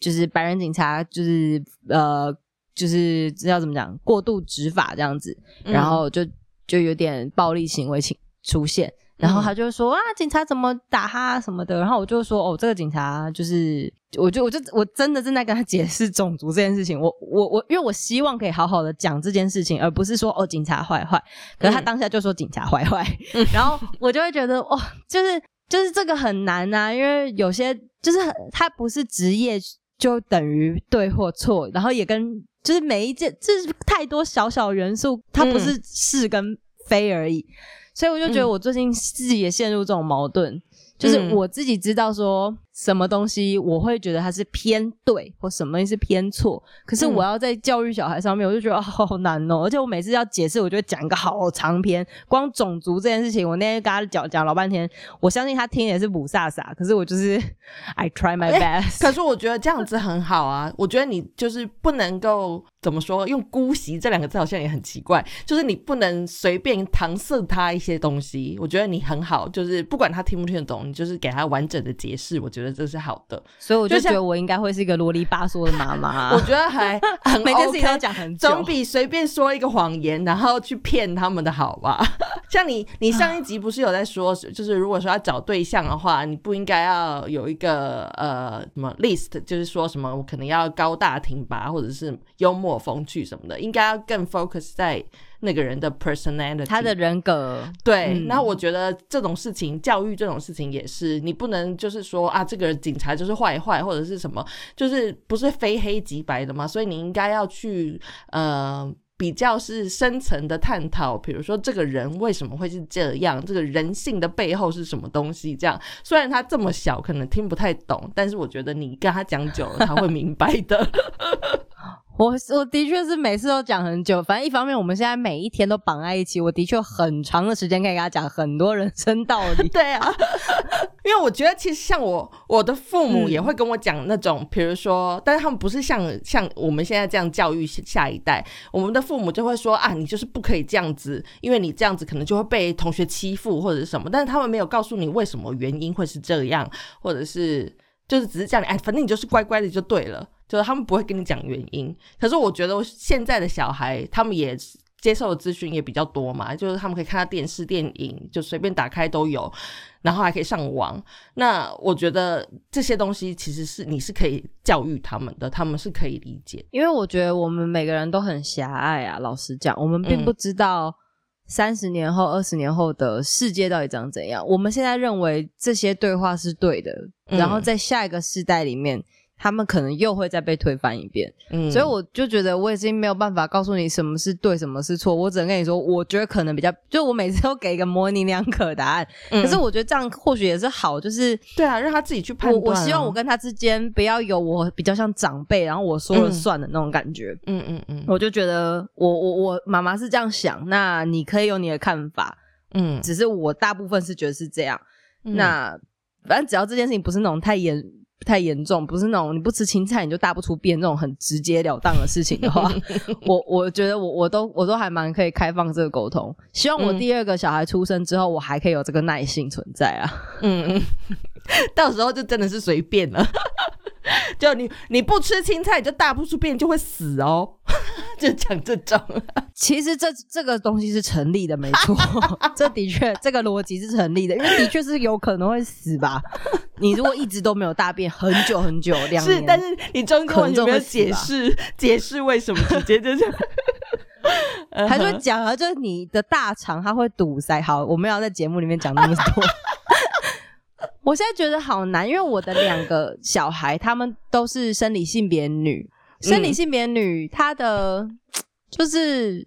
就是白人警察就是呃就是要怎么讲过度执法这样子，嗯然后就就有点暴力行为情出现。然后他就说啊，警察怎么打他什么的，然后我就说哦，这个警察就是，我就我就我真的正在跟他解释种族这件事情，我我我，因为我希望可以好好的讲这件事情，而不是说哦警察坏坏，可是他嗯。当下就说警察坏坏，然后我就会觉得哦、就是就是这个很难呐、因为有些就是很他不是职业就等于对或错，然后也跟就是每一件就是太多小小元素，它不是是跟非而已。所以我就觉得嗯。我最近自己也陷入这种矛盾，就是嗯。我自己知道说什么东西我会觉得它是偏对，或什么东西是偏错，可是嗯我要在教育小孩上面，我就觉得、啊好难哦，而且我每次要解释，我就会讲一个好长篇，光种族这件事情，我那天跟他讲讲老半天，我相信他听也是不飒飒，可是我就是 I try my 哎 best，、可是我觉得这样子很好啊，我觉得你就是不能够怎么说，用姑息这两个字好像也很奇怪，就是你不能随便搪塞他一些东西。我觉得你很好，就是不管他听不听得懂，你就是给他完整的解释，我觉得这是好的。所以我就觉得我应该会是一个啰里吧嗦的妈妈，我觉得还 很每件事情都讲很久，总比随便说一个谎言，然后去骗他们的好吧？像你，你上一集不是有在说，就是如果说要找对象的话，你不应该要有一个呃什么 list，就是说什么我可能要高大挺拔，或者是幽默风趣什么的，应该要更 focus 在那个人的 personality，他的人格，对，嗯然后我觉得这种事情，教育这种事情也是，你不能就是说啊，这个警察就是坏坏，或者是什么，就是不是非黑即白的嘛，所以你应该要去呃。比较是深层的探讨，比如说这个人为什么会是这样，这个人性的背后是什么东西？这样虽然他这么小，可能听不太懂，但是我觉得你跟他讲久了，他会明白的。我我的确是每次都讲很久，反正一方面我们现在每一天都绑在一起，我的确很长的时间可以跟他讲很多人生道理。对啊，因为我觉得其实像我，我的父母嗯也会跟我讲那种，比如说，但是他们不是像像我们现在这样教育下一代，我们的父母就会说啊，你就是不可以这样子，因为你这样子可能就会被同学欺负或者是什么，但是他们没有告诉你为什么原因会是这样，或者是就是只是叫你哎，反正你就是乖乖的就对了，就是他们不会跟你讲原因。可是我觉得现在的小孩，他们也接受的资讯也比较多嘛，就是他们可以看到电视、电影，就随便打开都有，然后还可以上网。那我觉得这些东西其实是你是可以教育他们的，他们是可以理解。因为我觉得我们每个人都很狭隘啊，老实讲，我们并不知道三十年后、二十年后的世界到底长怎样。我们现在认为这些对话是对的，嗯然后在下一个世代里面。他们可能又会再被推翻一遍，嗯，所以我就觉得我已经没有办法告诉你什么是对，什么是错。我只能跟你说，我觉得可能比较，就我每次都给一个模棱两可答案。嗯可是我觉得这样或许也是好，就是对啊，让他自己去判断、我我希望我，跟他之间不要有我比较像长辈，然后我说了算的那种感觉。嗯嗯嗯我就觉得我我我妈妈是这样想，那你可以有你的看法，嗯，只是我大部分是觉得是这样。嗯那反正只要这件事情不是那种太严太严重，不是那种你不吃青菜你就大不出便这种很直截了当的事情的话，我我觉得我我都我都还蛮可以开放这个沟通。希望我嗯第二个小孩出生之后，我还可以有这个耐性存在啊。嗯嗯，到时候就真的是随便了。就你你不吃青菜，你就大不出便，就会死哦。就讲这种，其实这这个东西是成立的，没错，这的确这个逻辑是成立的，因为的确是有可能会死吧。你如果一直都没有大便很久很久，两年，是，但是你中间完全没有解释解释为什么，直接就是。他就会讲啊，就是你的大肠它会堵塞。好，我们要在节目里面讲那么多。我现在觉得好难，因为我的两个小孩他们都是生理性别女，生理性别女她的就是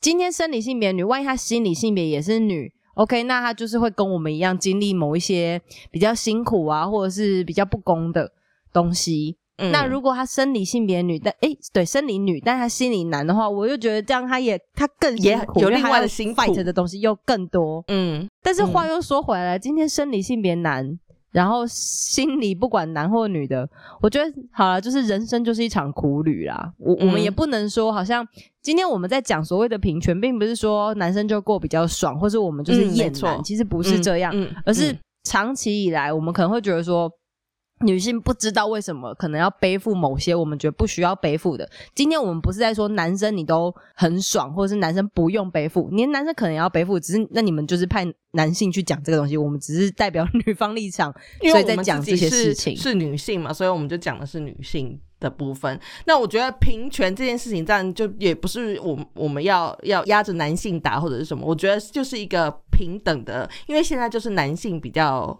今天生理性别女，万一她心理性别也是女，OK，那她就是会跟我们一样经历某一些比较辛苦啊，或者是比较不公的东西。嗯那如果他生理性别女，但诶对生理女，但他心理男的话，我又觉得这样他也他更也有另外的辛苦 fight 的东西又更多。嗯但是话又说回来，今天生理性别男，然后心理不管男或女的，我觉得好了，就是人生就是一场苦旅啦。我我们嗯也不能说好像今天我们在讲所谓的平权，并不是说男生就过比较爽，或是我们就是厌男，错其实不是这样，嗯而是长期以来我们可能会觉得说。女性不知道为什么可能要背负某些我们觉得不需要背负的。今天我们不是在说男生你都很爽，或者是男生不用背负，连男生可能也要背负，只是那你们就是派男性去讲这个东西，我们只是代表女方立场，所以在们讲这些事情。是女性嘛，所以我们就讲的是女性的部分。那我觉得平权这件事情，这样就也不是我我们要要压着男性打或者是什么，我觉得就是一个平等的，因为现在就是男性比较。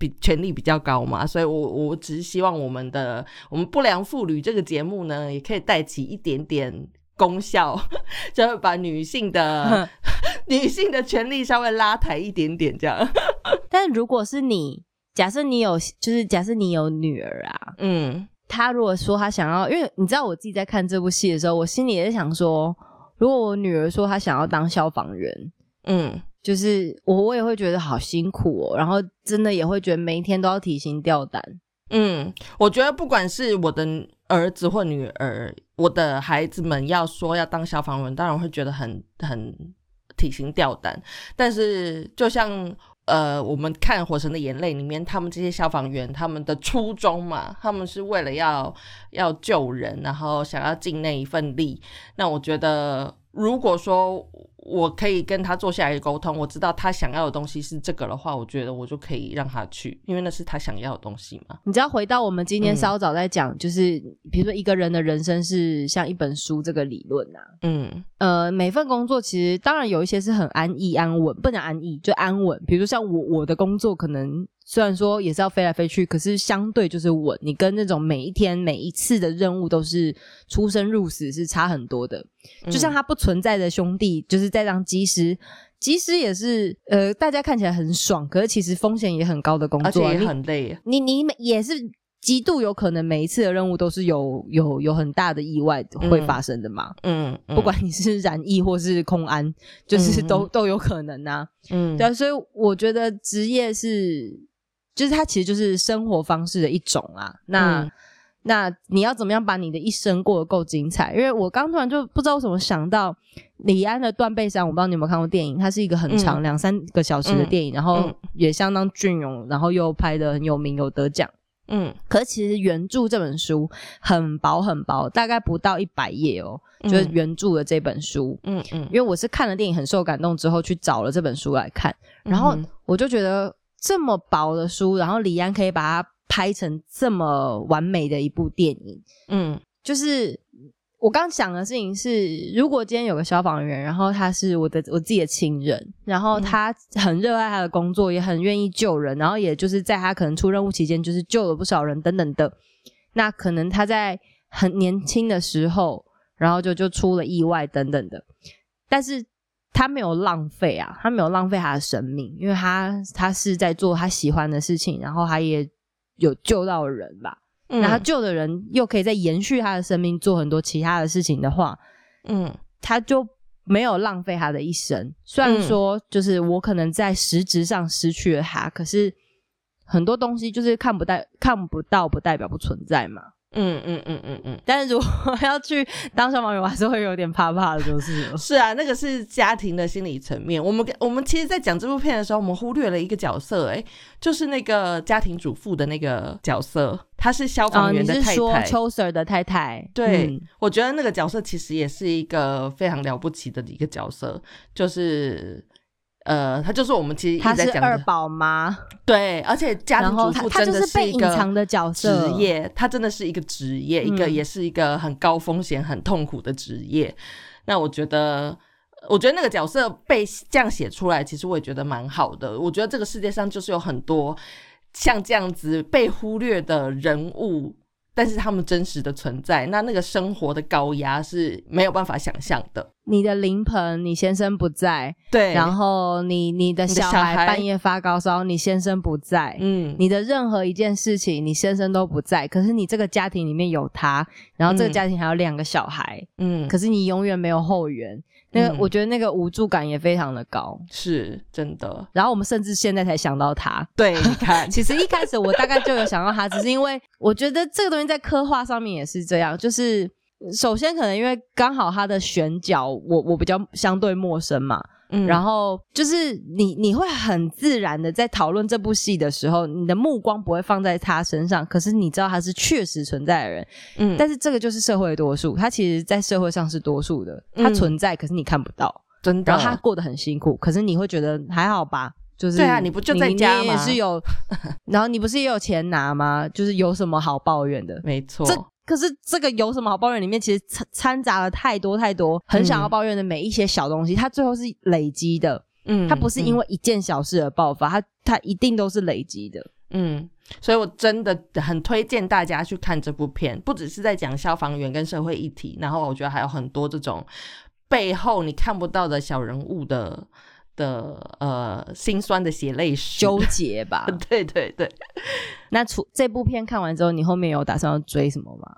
比权力比较高嘛，所以我我只是希望我们的我们不良妇女这个节目呢，也可以带起一点点功效，就会把女性的 女性的权利稍微拉抬一点点，这样。但如果是你，假设你有，就是假设你有女儿啊，嗯。她如果说她想要，因为你知道我自己在看这部戏的时候，我心里也是想说，如果我女儿说她想要当消防员，嗯就是我我也会觉得好辛苦哦，然后真的也会觉得每一天都要提心吊胆。嗯，我觉得不管是我的儿子或女儿，我的孩子们要说要当消防员，当然会觉得很很提心吊胆。但是就像呃，我们看《火神的眼泪》里面，他们这些消防员他们的初衷嘛，他们是为了要要救人，然后想要尽那一份力。那我觉得，如果说我可以跟他坐下来沟通，我知道他想要的东西是这个的话，我觉得我就可以让他去，因为那是他想要的东西嘛。你知道，回到我们今天嗯稍早在讲，就是比如说一个人的人生是像一本书这个理论啊，嗯呃，每份工作其实当然有一些是很安逸安稳，不能安逸就安稳。比如说像我我的工作，可能虽然说也是要飞来飞去，可是相对就是稳。你跟那种每一天每一次的任务都是出生入死是差很多的。就像他不存在的兄弟，就是在当机师，机师也是呃，大家看起来很爽，可是其实风险也很高的工作啊、而且也很累。你你每也是极度有可能每一次的任务都是有有有很大的意外会发生的嘛。嗯，嗯不管你是染疫或是空安，就是嗯都、都有可能啊。嗯对啊，所以我觉得职业是，就是它其实就是生活方式的一种啊。那、嗯那你要怎么样把你的一生过得够精彩？因为我刚突然就不知道为什么想到李安的《断背山》，我不知道你有没有看过电影，它是一个很长嗯两、三个小时的电影，然后嗯也相当隽永，然后又拍的很有名，有得奖。嗯可是其实原著这本书很薄很薄，大概不到一百页哦，就是嗯原著的这本书。嗯嗯，因为我是看了电影很受感动之后去找了这本书来看，然后我就觉得这么薄的书，然后李安可以把它拍成这么完美的一部电影，嗯。就是我刚想的事情是，如果今天有个消防员，然后他是我的我自己的亲人，然后他很热爱他的工作，也很愿意救人，然后也就是在他可能出任务期间，就是救了不少人等等的。那可能他在很年轻的时候，然后就就出了意外等等的，但是他没有浪费啊，他没有浪费他的生命，因为他他是在做他喜欢的事情，然后他也有救到人吧。嗯，那他救的人又可以再延续他的生命，做很多其他的事情的话，嗯他就没有浪费他的一生。虽然说，就是我可能在实质上失去了他，可是很多东西就是看不到、看不到，不代表不存在嘛。嗯嗯嗯嗯嗯，但是如果要去当消防员，我还是会有点怕怕的，就是是啊，那个是家庭的心理层面。我们我们其实，在讲这部片的时候，我们忽略了一个角色、欸，就是那个家庭主妇的那个角色，她是消啊、防员的太是说太。秋 Sir 的太太？对，嗯我觉得那个角色其实也是一个非常了不起的一个角色，就是呃，他就是我们其实一她是二直在讲的，宝妈，对，而且家然庭主妇真的就是被隐一个藏的角色职业，它真的是一个职业，一个嗯也是一个很高风险、很痛苦的职业。那我觉得，我觉得那个角色被这样写出来，其实我也觉得蛮好的。我觉得这个世界上就是有很多像这样子被忽略的人物。但是他们真实的存在，那那个生活的高压是没有办法想象的。你的临盆，你先生不在，对，然后你你的小孩孩半夜发高烧，你先生不在，嗯，你的任何一件事情，你先生都不在，可是你这个家庭里面有他，然后这个嗯。家庭还有两个小孩，嗯，可是你永远没有后援，那个、嗯我觉得那个无助感也非常的高。是真的。然后我们甚至现在才想到他，对，你看，其实一开始我大概就有想到他，只是因为我觉得这个东西在刻画上面也是这样，就是首先可能因为刚好他的选角我我比较相对陌生嘛，嗯。然后就是你你会很自然的在讨论这部戏的时候，你的目光不会放在他身上，可是你知道他是确实存在的人，嗯，但是这个就是社会的多数，他其实在社会上是多数的，嗯。他存在，可是你看不到，真的，然后他过得很辛苦，可是你会觉得还好吧。就是对啊你不就在家吗你也吗？是有，然后你不是也有钱拿吗？就是有什么好抱怨的？没错，这可是这个有什么好抱怨？里面其实掺掺杂了太多太多很想要抱怨的每一些小东西，它最后是累积的，嗯它不是因为一件小事而爆发，它它一定都是累积的。嗯，所以我真的很推荐大家去看这部片，不只是在讲消防员跟社会议题，然后我觉得还有很多这种背后你看不到的小人物的的呃心酸的血泪史。纠结吧。对对对，那除这部片看完之后，你后面有打算要追什么吗？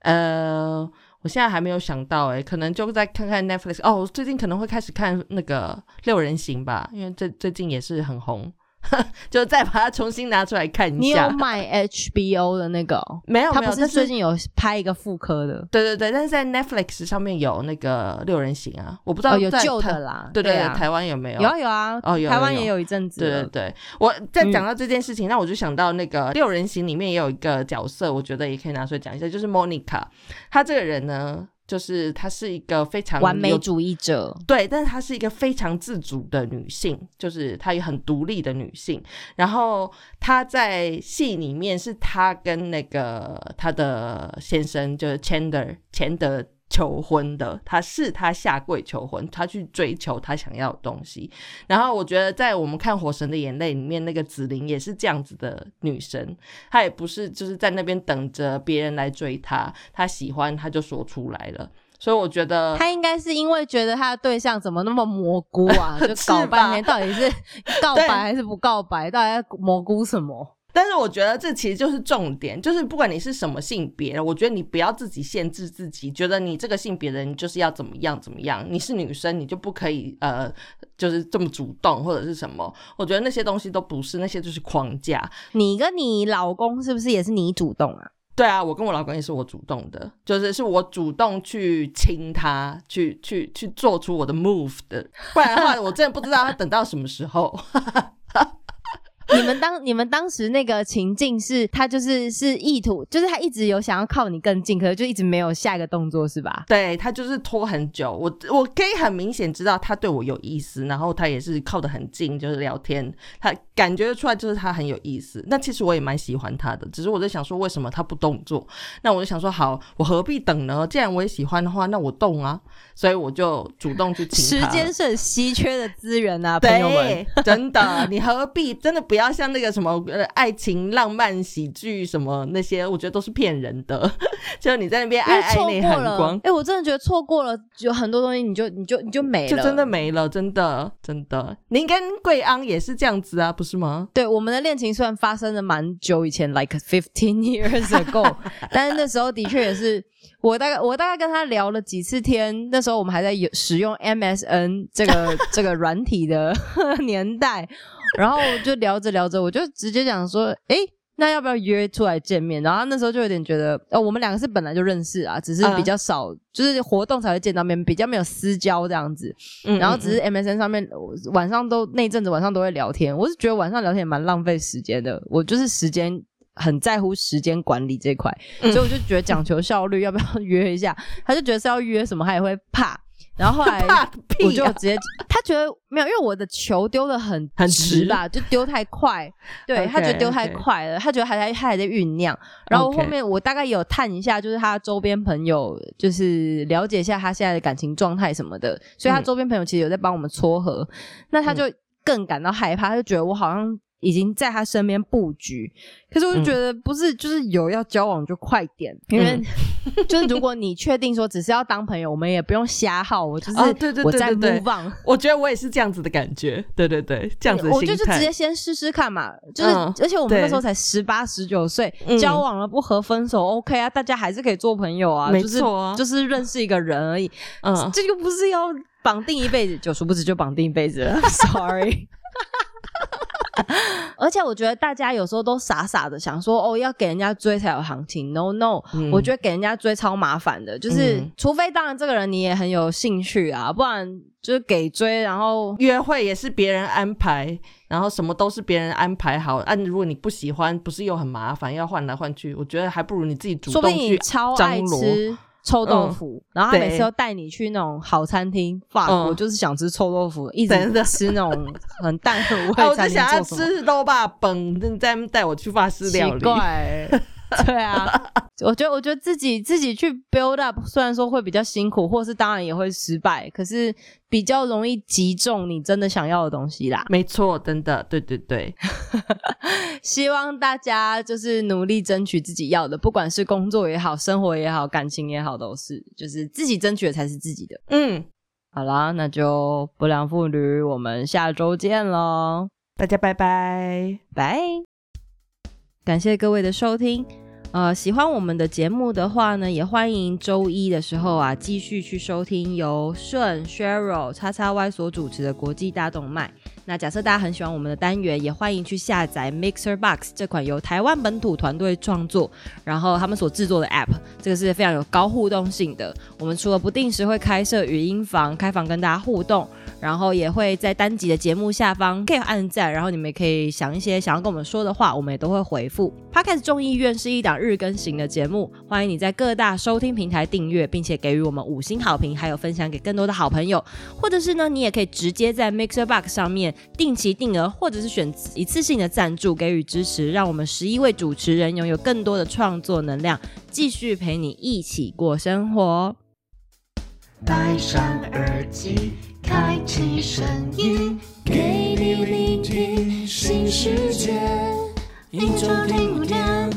呃，我现在还没有想到哎、可能就再看看 Netflix 哦，我最近可能会开始看那个六人行吧，因为最最近也是很红，就再把它重新拿出来看一下你有。买 HBO 的那个哦、没有没有，他不是最近有拍一个复刻的，对对对，但是在 Netflix 上面有那个六人行啊，我不知道哦，有旧的啦，对对，啊，台湾有没有？有啊有啊，哦台湾也有一阵子对了，对对，我在嗯讲到这件事情，那我就想到那个六人行里面也有一个角色，我觉得也可以拿出来讲一下，就是 Monica。她这个人呢，就是她是一个非常完美主义者，对，但是她是一个非常自主的女性，就是她也很独立的女性。然后她在戏里面是她跟那个她的先生就是钱德钱德求婚的，他是他下跪求婚，他去追求他想要的东西。然后我觉得在我们看《火神的眼泪》里面，那个紫菱也是这样子的女生，她也不是就是在那边等着别人来追她，她喜欢她就说出来了。所以我觉得他应该是因为觉得他的对象怎么那么蘑菇啊，就 搞半天，到底是告白还是不告白，到底在蘑菇什么？但是我觉得这其实就是重点，就是不管你是什么性别，我觉得你不要自己限制自己，觉得你这个性别的人就是要怎么样怎么样，你是女生你就不可以呃，就是这么主动或者是什么，我觉得那些东西都不是，那些就是框架。你跟你老公是不是也是你主动啊？对啊，我跟我老公也是我主动的，就是是我主动去亲他，去去去做出我的 move 的，不然的话我真的不知道他等到什么时候。你们当你们当时那个情境是，他就是是意图，就是他一直有想要靠你更近，可是就一直没有下一个动作，是吧？对他就是拖很久，我我可以很明显知道他对我有意思，然后他也是靠得很近，就是聊天，他感觉得出来就是他很有意思。那其实我也蛮喜欢他的，只是我在想说为什么他不动作？那我就想说好，我何必等呢？既然我也喜欢的话，那我动啊，所以我就主动去请他。时间是很稀缺的资源啊，朋友们。真的，你何必真的不要像那个什么呃爱情浪漫喜剧什么那些，我觉得都是骗人的。就你在那边爱爱内涵光，，哎、我真的觉得错过了，有很多东西你就你就你就没了，就真的没了，真的真的。您跟贵安也是这样子啊，不是吗？对，我们的恋情虽然发生的蛮久以前，like fifteen years ago，但是那时候的确也是我大概我大概跟他聊了几次天，那时候我们还在有使用 MSN 这个这个软体的年代，然后就聊着聊着，我就直接讲说，诶。那要不要约出来见面？然后他那时候就有点觉得，呃，我们两个是本来就认识啊，只是比较少，就是活动才会见到面，比较没有私交这样子。嗯然后只是 MSN 上面我晚上都那一阵子晚上都会聊天，我是觉得晚上聊天也蛮浪费时间的，我就是时间很在乎时间管理这一块，嗯所以我就觉得讲求效率，要不要 约一下？他就觉得是要约什么，他也会怕。然后后来 我就直接，他觉得没有，因为我的球丢的很很直直吧，就丢太快，对他觉得丢太快了，他觉得还在他还在酝酿。然后后面我大概有探一下，就是他周边朋友，就是了解一下他现在的感情状态什么的，所以他嗯。周边朋友其实有在帮我们撮合，那他就更感到害怕，他就觉得我好像。已经在他身边布局。可是我就觉得不是，就是有要交往就快点，因为 就是如果你确定说只是要当朋友，我们也不用瞎耗。我就是对对我在对对 move on。我觉得我也是这样子的感觉，对对对，这样子的。我就是直接先试试看嘛，就是、嗯而且我们对那时候才十八十九岁，嗯交往了不合分手 OK 啊，大家还是可以做朋友啊，没就是错啊就是认识一个人而已，嗯，这个不是要绑定一辈子，就殊不知就绑定一辈子了，sorry。而且我觉得大家有时候都傻傻的想说，哦，要给人家追才有行情。No No，、嗯我觉得给人家追超麻烦的，就是、嗯除非当然这个人你也很有兴趣啊，不然就是给追，然后约会也是别人安排，然后什么都是别人安排好。啊，如果你不喜欢，不是又很麻烦，要换来换去，我觉得还不如你自己主说不定你动去超爱张罗。吃臭豆腐，然后他每次都带你去那种好餐厅，法国嗯。就是想吃臭豆腐，一直真的。吃那种很淡很 无味，我味餐厅就想要？吃肉霸本，你再带我去法式料奇理。怪、对啊，我觉得我觉得自己自己去 build up，虽然说会比较辛苦，或是当然也会失败，可是比较容易击中你真的想要的东西啦。没错，真的，对对对，希望大家就是努力争取自己要的，不管是工作也好，生活也好，感情也好，都是就是自己争取的才是自己的。嗯，好啦，那就不良妇女，我们下周见喽，大家拜拜。拜！感谢各位的收听。呃，喜欢我们的节目的话呢，也欢迎周一的时候啊，继续去收听由顺 Cheryl 叉叉 Y 所主持的国际大动脉。那假设大家很喜欢我们的单元，也欢迎去下载 Mixer Box 这款由台湾本土团队创作，然后他们所制作的 App，这个是非常有高互动性的。我们除了不定时会开设语音房，开房跟大家互动，然后也会在单集的节目下方可以按赞，然后你们也可以想一些想要跟我们说的话，我们也都会回复。Podcast 众议院是一档日更型的节目，欢迎你在各大收听平台订阅，并且给予我们五星好评，还有分享给更多的好朋友。或者是呢，你也可以直接在 Mixer Box 上面定期定额，或者是选一次性的赞助给予支持，让我们十一位主持人拥有更多的创作能量，继续陪你一起过生活。戴上耳机，开启声音，给你聆听新世界。一周听五天，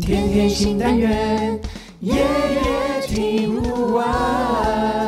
天天新单元，夜夜听不完